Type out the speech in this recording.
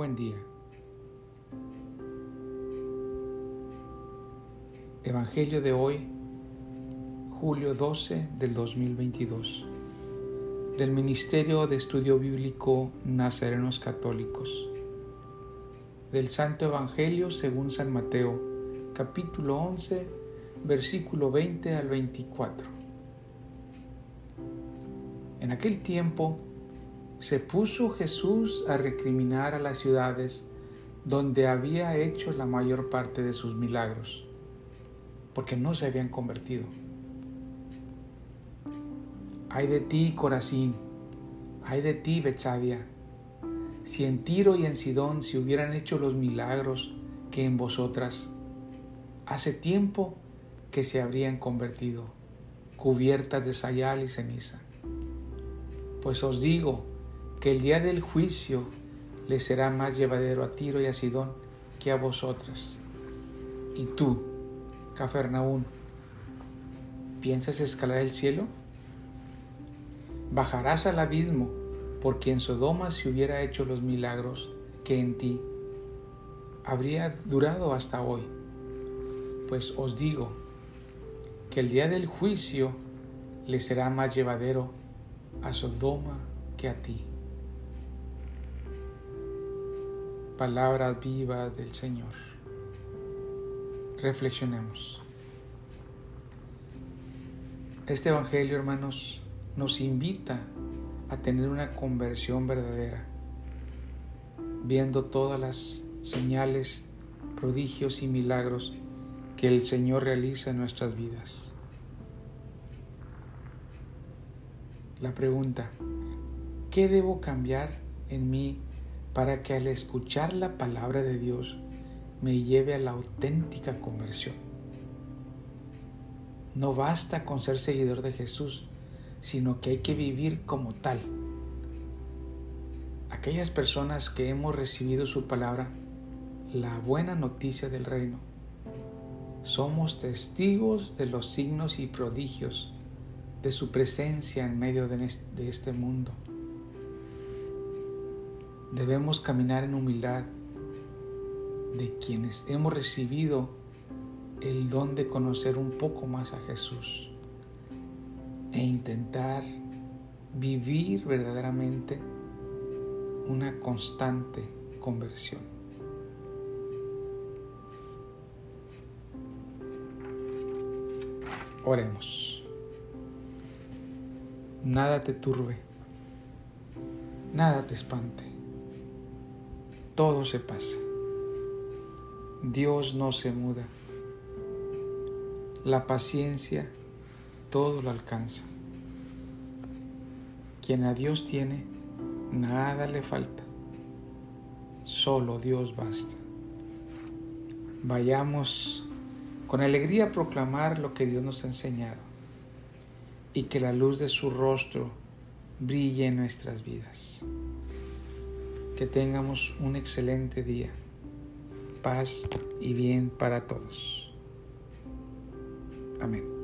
buen día. Evangelio de hoy, julio 12 del 2022, del Ministerio de Estudio Bíblico Nazarenos Católicos, del Santo Evangelio según San Mateo, capítulo 11, versículo 20 al 24. En aquel tiempo, se puso Jesús a recriminar a las ciudades donde había hecho la mayor parte de sus milagros, porque no se habían convertido. Ay de ti, Corazín, ay de ti, Betsadia, si en Tiro y en Sidón se hubieran hecho los milagros que en vosotras, hace tiempo que se habrían convertido, cubiertas de sayal y ceniza. Pues os digo, que el día del juicio le será más llevadero a Tiro y a Sidón que a vosotras. Y tú, Cafarnaún, ¿piensas escalar el cielo? Bajarás al abismo, porque en Sodoma se hubiera hecho los milagros que en ti habría durado hasta hoy. Pues os digo que el día del juicio le será más llevadero a Sodoma que a ti. Palabras vivas del Señor. Reflexionemos. Este Evangelio, hermanos, nos invita a tener una conversión verdadera, viendo todas las señales, prodigios y milagros que el Señor realiza en nuestras vidas. La pregunta, ¿qué debo cambiar en mí para que al escuchar la palabra de Dios me lleve a la auténtica conversión. No basta con ser seguidor de Jesús, sino que hay que vivir como tal. Aquellas personas que hemos recibido su palabra, la buena noticia del reino, somos testigos de los signos y prodigios de su presencia en medio de este mundo debemos caminar en humildad de quienes hemos recibido el don de conocer un poco más a Jesús e intentar vivir verdaderamente una constante conversión. Oremos. Nada te turbe, nada te espante todo se pasa. Dios no se muda. La paciencia todo lo alcanza. Quien a Dios tiene, nada le falta. Solo Dios basta. Vayamos con alegría a proclamar lo que Dios nos ha enseñado y que la luz de su rostro brille en nuestras vidas que tengamos un excelente día. Paz y bien para todos. Amén.